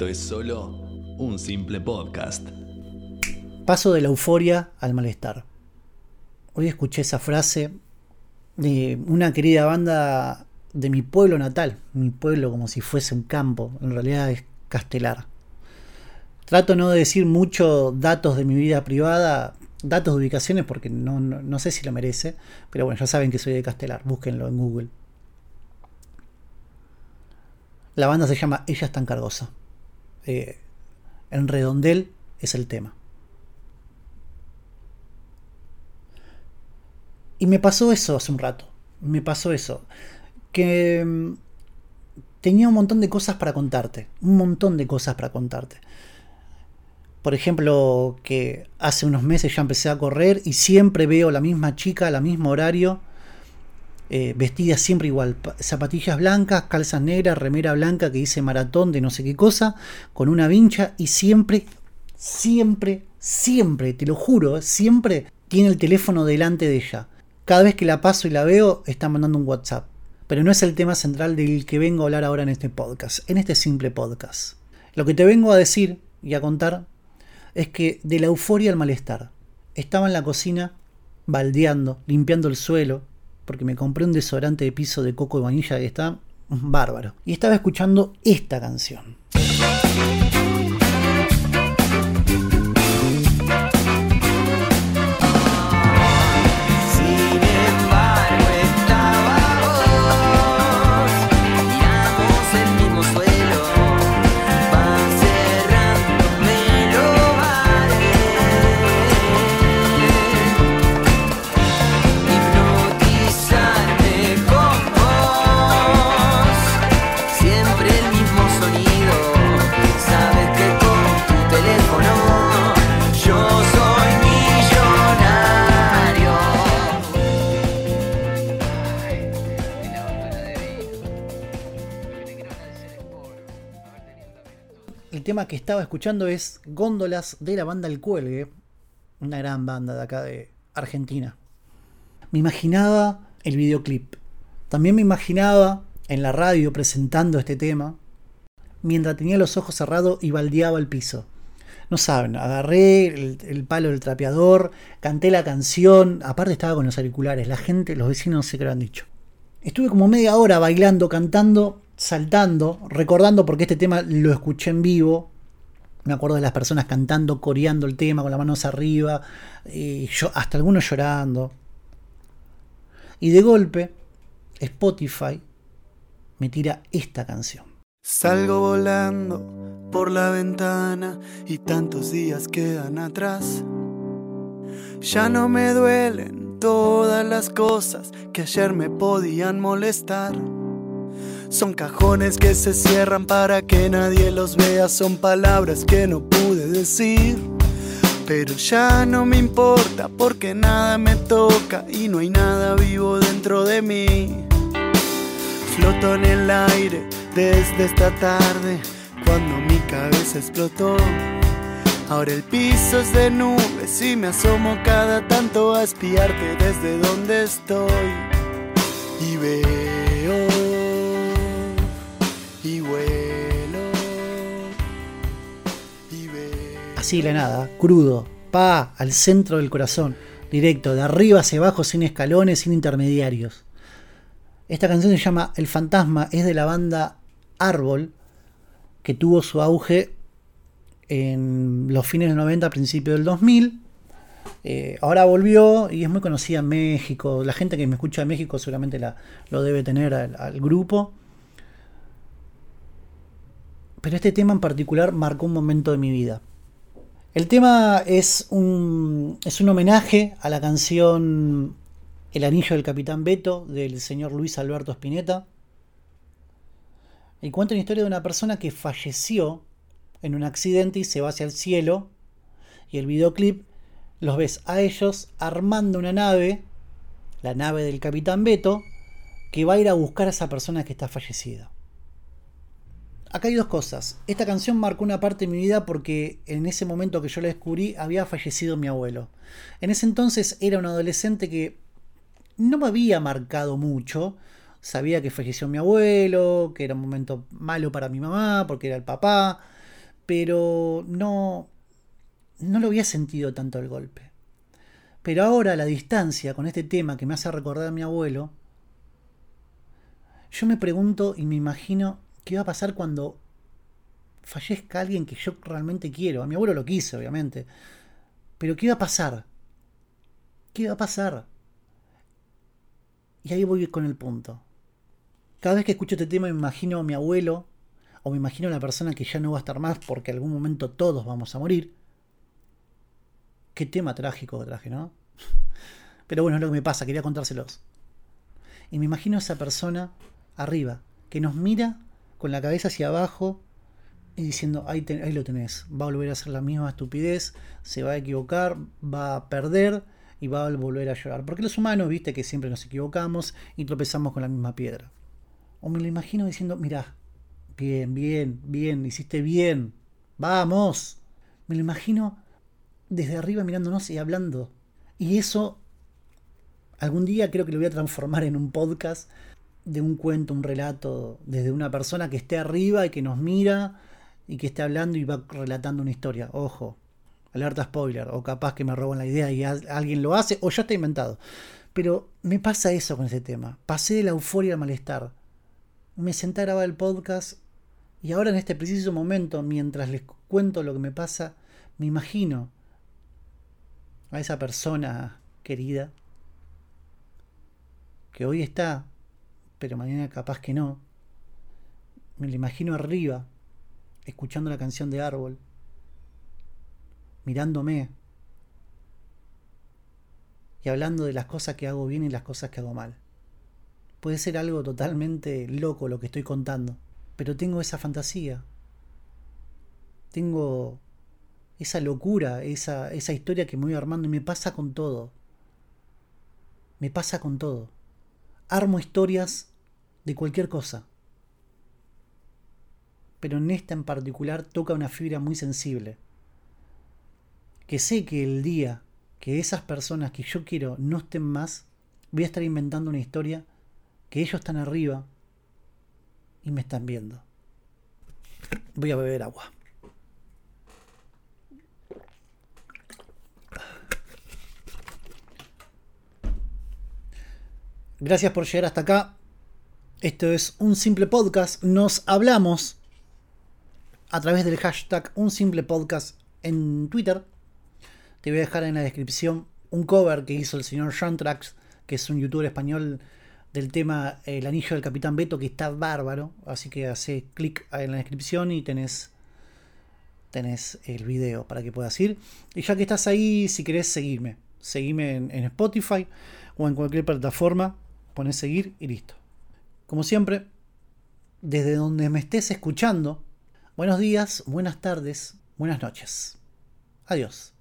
esto es solo un simple podcast. Paso de la euforia al malestar. Hoy escuché esa frase de una querida banda de mi pueblo natal, mi pueblo como si fuese un campo, en realidad es Castelar. Trato no de decir mucho datos de mi vida privada, datos de ubicaciones, porque no, no, sé si lo merece, pero bueno, ya saben que soy de Castelar, búsquenlo en Google. La banda se llama Ella es tan cargosa. Eh, en redondel es el tema. Y me pasó eso hace un rato. Me pasó eso. Que mm, tenía un montón de cosas para contarte. Un montón de cosas para contarte. Por ejemplo, que hace unos meses ya empecé a correr y siempre veo la misma chica, al mismo horario, eh, vestida siempre igual. Zapatillas blancas, calzas negras, remera blanca que dice maratón de no sé qué cosa, con una vincha y siempre, siempre, siempre, te lo juro, siempre tiene el teléfono delante de ella. Cada vez que la paso y la veo, está mandando un WhatsApp. Pero no es el tema central del que vengo a hablar ahora en este podcast, en este simple podcast. Lo que te vengo a decir y a contar es que de la euforia al malestar. Estaba en la cocina, baldeando, limpiando el suelo, porque me compré un desodorante de piso de coco y vainilla que está bárbaro. Y estaba escuchando esta canción. Que estaba escuchando es Góndolas de la banda El Cuelgue, una gran banda de acá de Argentina. Me imaginaba el videoclip. También me imaginaba en la radio presentando este tema, mientras tenía los ojos cerrados y baldeaba el piso. No saben, agarré el, el, palo del trapeador, canté la canción, aparte estaba con los auriculares, la gente, los vecinos no sé qué lo han dicho. Estuve como media hora bailando, cantando saltando, recordando porque este tema lo escuché en vivo. Me acuerdo de las personas cantando, coreando el tema con las manos arriba, y yo, hasta algunos llorando. Y de golpe, Spotify me tira esta canción. Salgo volando por la ventana y tantos días quedan atrás. Ya no me duelen todas las cosas que ayer me podían molestar. Son cajones que se cierran para que nadie los vea, son palabras que no pude decir. Pero ya no me importa porque nada me toca y no hay nada vivo dentro de mí. Floto en el aire desde esta tarde cuando mi cabeza explotó. Ahora el piso es de nubes y me asomo cada tanto a espiarte desde donde estoy. Y veo La nada, crudo, pa, al centro del corazón, directo, de arriba hacia abajo, sin escalones, sin intermediarios. Esta canción se llama El Fantasma, es de la banda Árbol, que tuvo su auge en los fines del 90, principios del 2000. Eh, ahora volvió y es muy conocida en México. La gente que me escucha en México seguramente la, lo debe tener al grupo pero este tema en particular marcó un momento de mi vida. El tema es un, es un homenaje a la canción El anillo del capitán Beto del señor Luis Alberto Spinetta. Y cuenta una historia de una persona que falleció en un accidente y se va hacia el cielo. Y el videoclip los ves a ellos armando una nave, la nave del capitán Beto, que va a ir a buscar a esa persona que está fallecida acá hay dos cosas. Esta canción marcó una parte de mi vida porque en ese momento que yo la descubrí había fallecido mi abuelo. En ese entonces era un adolescente que no me había marcado mucho. Sabía que falleció mi abuelo, que era un momento malo para mi mamá porque era el papá. pero no, no lo había sentido tanto el golpe. Pero ahora la distancia, con este tema que me hace recordar a mi abuelo, yo me pregunto y me imagino qué va a pasar cuando fallezca alguien que yo realmente quiero. A mi abuelo lo quise, obviamente. Pero ¿qué va a pasar? ¿Qué va a pasar? Y ahí voy con el punto. Cada vez que escucho este tema me imagino a mi abuelo o me imagino a la persona que ya no va a estar más porque algún momento todos vamos a morir. Qué tema trágico traje, ¿no? Pero bueno, es lo que me pasa, quería contárselos. Y me imagino a esa persona arriba, que nos mira con la cabeza hacia abajo y diciendo, ahí, ahí lo tenés, va a volver a hacer la misma estupidez, se va a equivocar, va a perder y va a volver a llorar. Porque los humanos, viste que siempre nos equivocamos y tropezamos con la misma piedra. O me lo imagino diciendo, mirá, bien, bien, bien, hiciste bien, vamos. Me lo imagino desde arriba mirándonos y hablando. Y eso algún día creo que lo voy a transformar en un podcast de un cuento, un relato, desde una persona que esté arriba y que nos mira y que esté hablando y va relatando una historia. Ojo, alerta spoiler, o capaz que me roban la idea y alguien lo hace, o ya está inventado. Pero me pasa eso con ese tema. Pasé de la euforia al malestar. Me senté a grabar el podcast y ahora en este preciso momento, mientras les cuento lo que me pasa, me imagino a esa persona querida que hoy está, pero mañana capaz que no. Me lo imagino arriba, escuchando la canción de Árbol, mirándome y hablando de las cosas que hago bien y las cosas que hago mal. Puede ser algo totalmente loco lo que estoy contando, pero tengo esa fantasía. Tengo esa locura, esa, esa historia que me voy armando y me pasa con todo. Me pasa con todo. Armo historias de cualquier cosa. Pero en esta en particular toca una fibra muy sensible. Que sé que el día que esas personas que yo quiero no estén más, voy a estar inventando una historia que ellos están arriba y me están viendo. Voy a beber agua. Gracias por llegar hasta acá. Esto es un simple podcast. Nos hablamos a través del hashtag un simple podcast en Twitter. Te voy a dejar en la descripción un cover que hizo el señor Shantrax, que es un youtuber español del tema El anillo del capitán Beto, que está bárbaro. Así que hace clic en la descripción y tenés, tenés el video para que puedas ir. Y ya que estás ahí, si querés seguirme, seguime en, en Spotify o en cualquier plataforma pones seguir y listo. Como siempre, desde donde me estés escuchando, buenos días, buenas tardes, buenas noches. Adiós.